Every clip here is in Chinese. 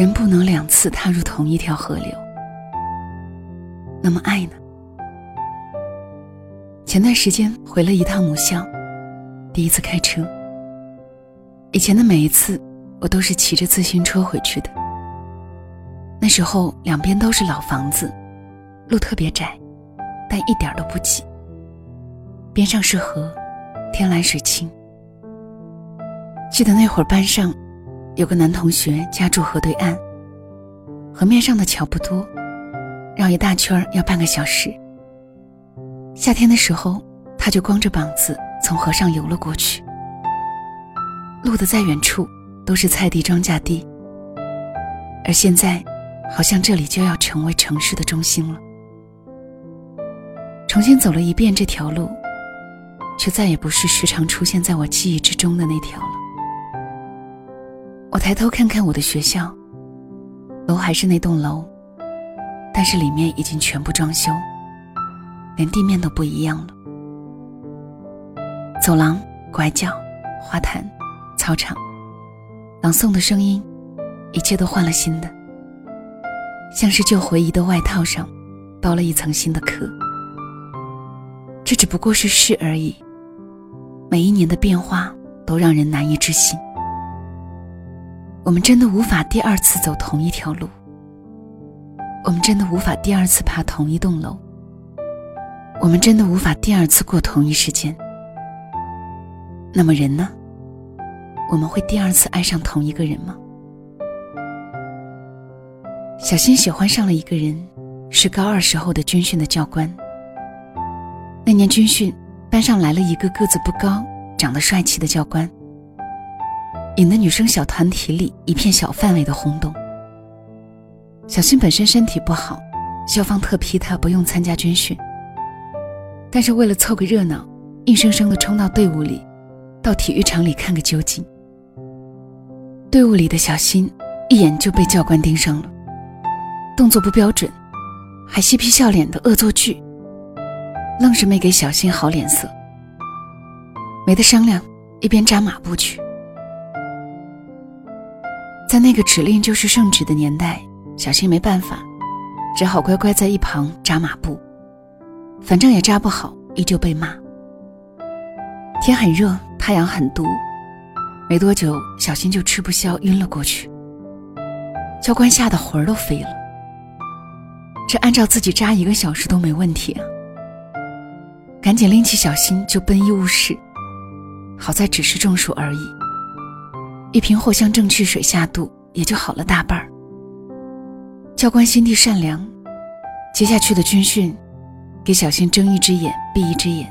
人不能两次踏入同一条河流。那么爱呢？前段时间回了一趟母校，第一次开车。以前的每一次，我都是骑着自行车回去的。那时候两边都是老房子，路特别窄，但一点都不挤。边上是河，天蓝水清。记得那会儿班上有个男同学家住河对岸，河面上的桥不多，绕一大圈要半个小时。夏天的时候，他就光着膀子从河上游了过去。路的再远处都是菜地、庄稼地，而现在，好像这里就要成为城市的中心了。重新走了一遍这条路，却再也不是时常出现在我记忆之中的那条了。我抬头看看我的学校，楼还是那栋楼，但是里面已经全部装修，连地面都不一样了。走廊、拐角、花坛。操场，朗诵的声音，一切都换了新的，像是旧回忆的外套上包了一层新的壳。这只不过是事而已，每一年的变化都让人难以置信。我们真的无法第二次走同一条路，我们真的无法第二次爬同一栋楼，我们真的无法第二次过同一时间。那么人呢？我们会第二次爱上同一个人吗？小新喜欢上了一个人，是高二时候的军训的教官。那年军训，班上来了一个个子不高、长得帅气的教官，引得女生小团体里一片小范围的轰动。小新本身身体不好，校方特批他不用参加军训，但是为了凑个热闹，硬生生的冲到队伍里，到体育场里看个究竟。队伍里的小新一眼就被教官盯上了，动作不标准，还嬉皮笑脸的恶作剧，愣是没给小新好脸色。没得商量，一边扎马步去。在那个指令就是圣旨的年代，小新没办法，只好乖乖在一旁扎马步，反正也扎不好，依旧被骂。天很热，太阳很毒。没多久，小新就吃不消，晕了过去。教官吓得魂儿都飞了。这按照自己扎一个小时都没问题啊！赶紧拎起小新就奔医务室。好在只是中暑而已，一瓶藿香正气水下肚，也就好了大半儿。教官心地善良，接下去的军训，给小新睁一只眼闭一只眼，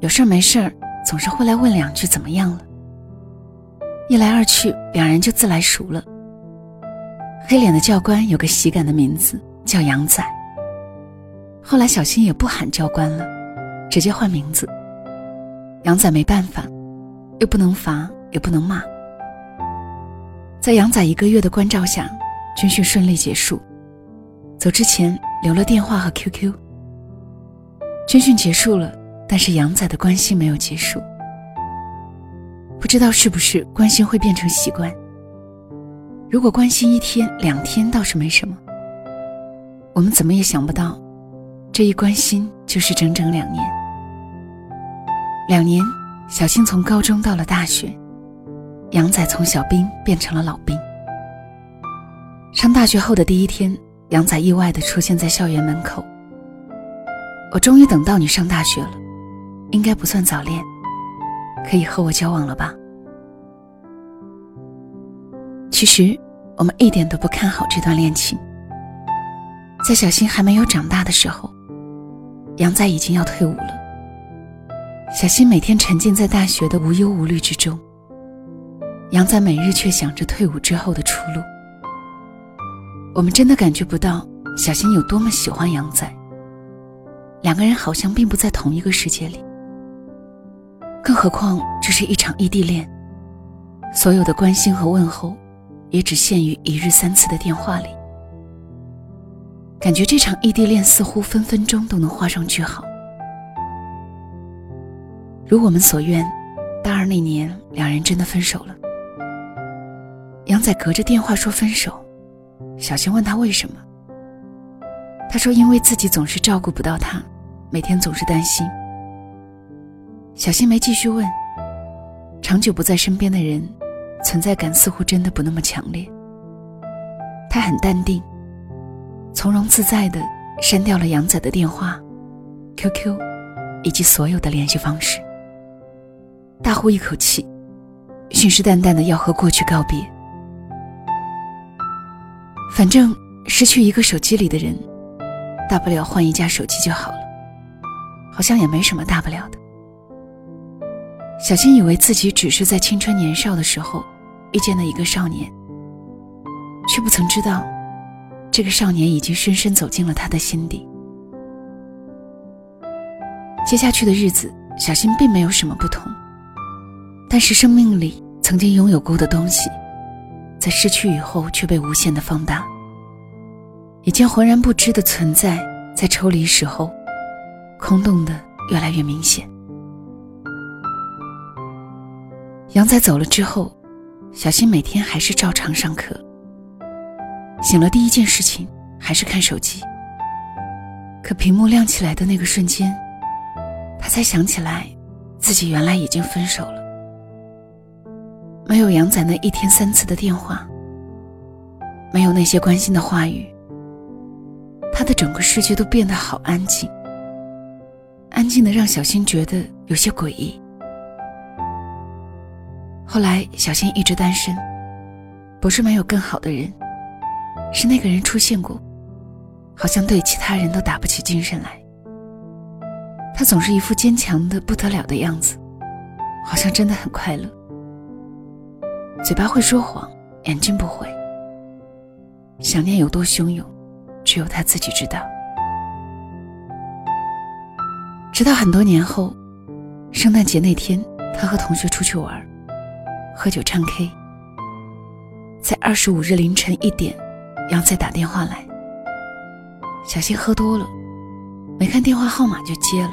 有事儿没事儿总是会来问两句怎么样了。一来二去，两人就自来熟了。黑脸的教官有个喜感的名字，叫杨仔。后来小新也不喊教官了，直接换名字。杨仔没办法，又不能罚，也不能骂。在杨仔一个月的关照下，军训顺利结束。走之前留了电话和 QQ。军训结束了，但是杨仔的关心没有结束。不知道是不是关心会变成习惯。如果关心一天两天倒是没什么，我们怎么也想不到，这一关心就是整整两年。两年，小青从高中到了大学，杨仔从小兵变成了老兵。上大学后的第一天，杨仔意外的出现在校园门口。我终于等到你上大学了，应该不算早恋。可以和我交往了吧？其实我们一点都不看好这段恋情。在小新还没有长大的时候，杨仔已经要退伍了。小新每天沉浸在大学的无忧无虑之中，杨仔每日却想着退伍之后的出路。我们真的感觉不到小新有多么喜欢杨仔，两个人好像并不在同一个世界里。更何况这是一场异地恋，所有的关心和问候，也只限于一日三次的电话里。感觉这场异地恋似乎分分钟都能画上句号。如我们所愿，大二那年两人真的分手了。杨仔隔着电话说分手，小新问他为什么，他说因为自己总是照顾不到他，每天总是担心。小新没继续问。长久不在身边的人，存在感似乎真的不那么强烈。他很淡定，从容自在的删掉了杨仔的电话、QQ，以及所有的联系方式。大呼一口气，信誓旦旦的要和过去告别。反正失去一个手机里的人，大不了换一架手机就好了，好像也没什么大不了的。小新以为自己只是在青春年少的时候遇见了一个少年，却不曾知道，这个少年已经深深走进了他的心底。接下去的日子，小新并没有什么不同，但是生命里曾经拥有过的东西，在失去以后却被无限的放大。以前浑然不知的存在，在抽离时候，空洞的越来越明显。杨仔走了之后，小新每天还是照常上课。醒了第一件事情还是看手机。可屏幕亮起来的那个瞬间，他才想起来，自己原来已经分手了。没有杨仔那一天三次的电话，没有那些关心的话语，他的整个世界都变得好安静，安静的让小新觉得有些诡异。后来，小新一直单身，不是没有更好的人，是那个人出现过，好像对其他人都打不起精神来。他总是一副坚强的不得了的样子，好像真的很快乐。嘴巴会说谎，眼睛不会。想念有多汹涌，只有他自己知道。直到很多年后，圣诞节那天，他和同学出去玩。喝酒唱 K，在二十五日凌晨一点，杨仔打电话来。小新喝多了，没看电话号码就接了。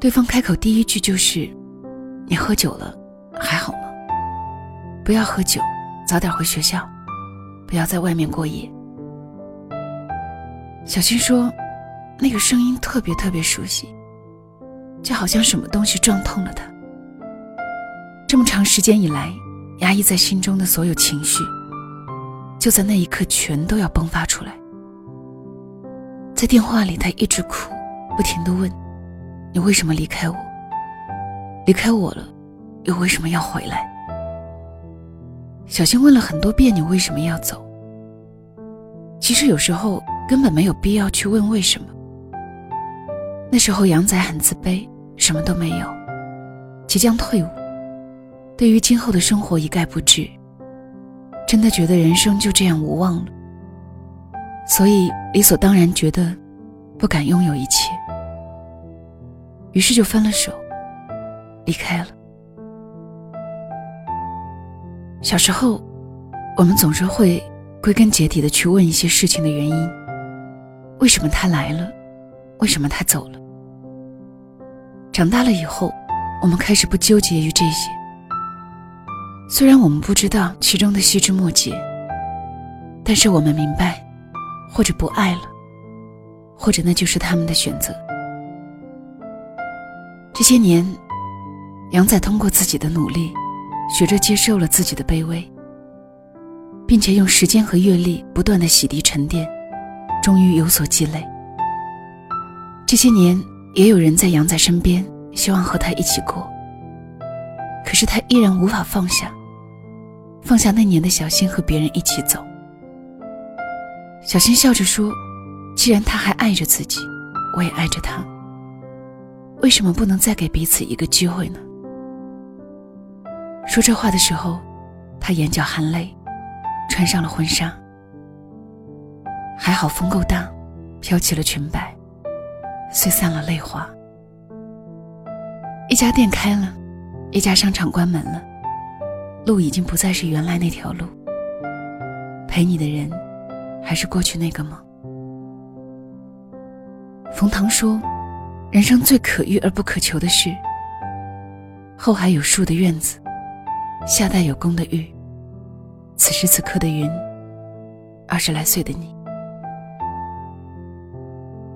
对方开口第一句就是：“你喝酒了，还好吗？不要喝酒，早点回学校，不要在外面过夜。”小新说：“那个声音特别特别熟悉，就好像什么东西撞痛了他。”这么长时间以来，压抑在心中的所有情绪，就在那一刻全都要迸发出来。在电话里，他一直哭，不停的问：“你为什么离开我？离开我了，又为什么要回来？”小新问了很多遍：“你为什么要走？”其实有时候根本没有必要去问为什么。那时候杨仔很自卑，什么都没有，即将退伍。对于今后的生活一概不知，真的觉得人生就这样无望了，所以理所当然觉得不敢拥有一切，于是就分了手，离开了。小时候，我们总是会归根结底的去问一些事情的原因：为什么他来了？为什么他走了？长大了以后，我们开始不纠结于这些。虽然我们不知道其中的细枝末节，但是我们明白，或者不爱了，或者那就是他们的选择。这些年，杨仔通过自己的努力，学着接受了自己的卑微，并且用时间和阅历不断的洗涤沉淀，终于有所积累。这些年，也有人在杨仔身边，希望和他一起过，可是他依然无法放下。放下那年的小新和别人一起走。小新笑着说：“既然他还爱着自己，我也爱着他。为什么不能再给彼此一个机会呢？”说这话的时候，他眼角含泪，穿上了婚纱。还好风够大，飘起了裙摆，碎散了泪花。一家店开了，一家商场关门了。路已经不再是原来那条路，陪你的人，还是过去那个吗？冯唐说：“人生最可遇而不可求的事，后海有树的院子，夏代有功的玉。此时此刻的云，二十来岁的你。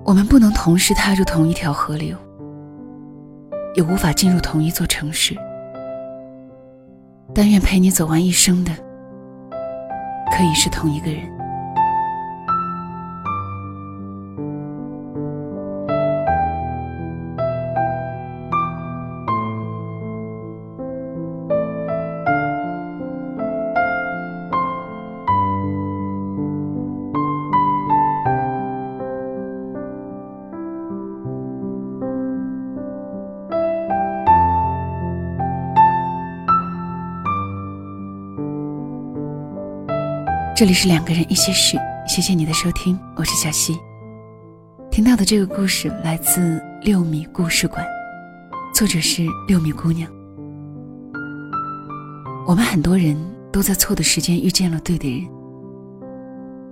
我们不能同时踏入同一条河流，也无法进入同一座城市。但愿陪你走完一生的，可以是同一个人。这里是两个人一些事，谢谢你的收听，我是小溪。听到的这个故事来自六米故事馆，作者是六米姑娘。我们很多人都在错的时间遇见了对的人，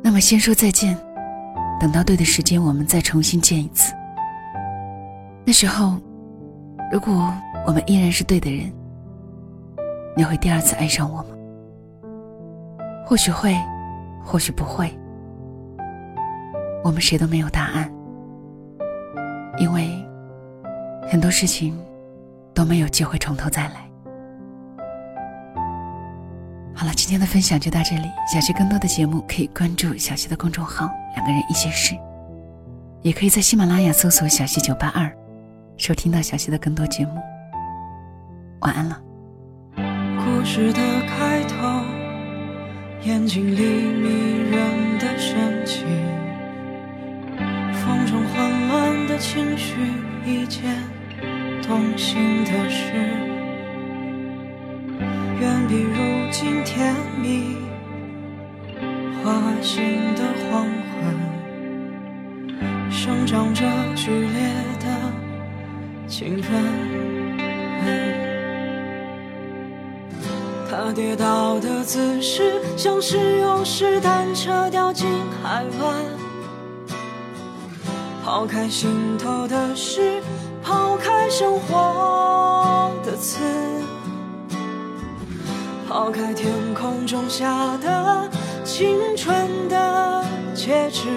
那么先说再见，等到对的时间，我们再重新见一次。那时候，如果我们依然是对的人，你会第二次爱上我吗？或许会。或许不会，我们谁都没有答案，因为很多事情都没有机会从头再来。好了，今天的分享就到这里。想学更多的节目，可以关注小溪的公众号“两个人一些事”，也可以在喜马拉雅搜索“小溪九八二”，收听到小溪的更多节目。晚安了。故事的开头。眼睛里迷人的神情，风中混乱的情绪，一件动心的事，远比如今甜蜜。花心的黄昏，生长着剧烈的情分。他跌倒的姿势，像是勇士单车掉进海湾。抛开心头的事，抛开生活的刺，抛开天空中下的青春的戒指。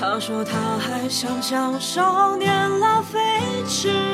他说他还想像少年拉飞驰。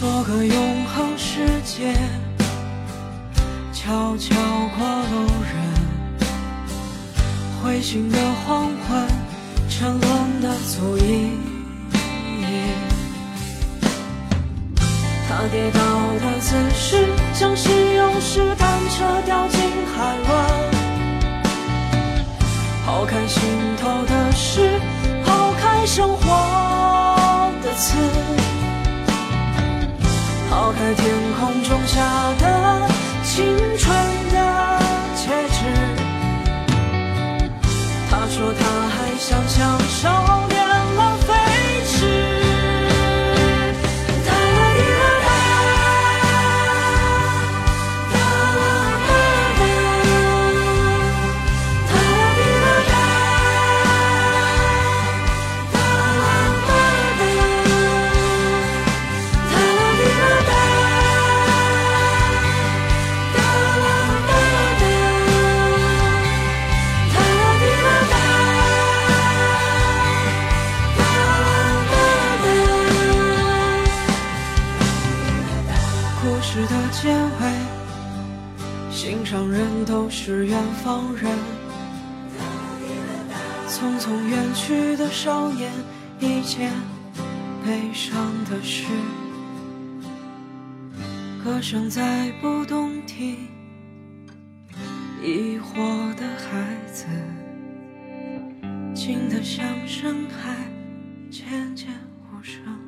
做个永恒世界，悄悄过路人，灰心的黄昏，沉沦的足印。他跌倒的姿势，像是勇士单车掉进海湾。抛开心头的事，抛开生活空中下的青春的戒指。他说他还想享受悲伤的事。歌声再不动听，疑惑的孩子，静得像深海，渐渐无声。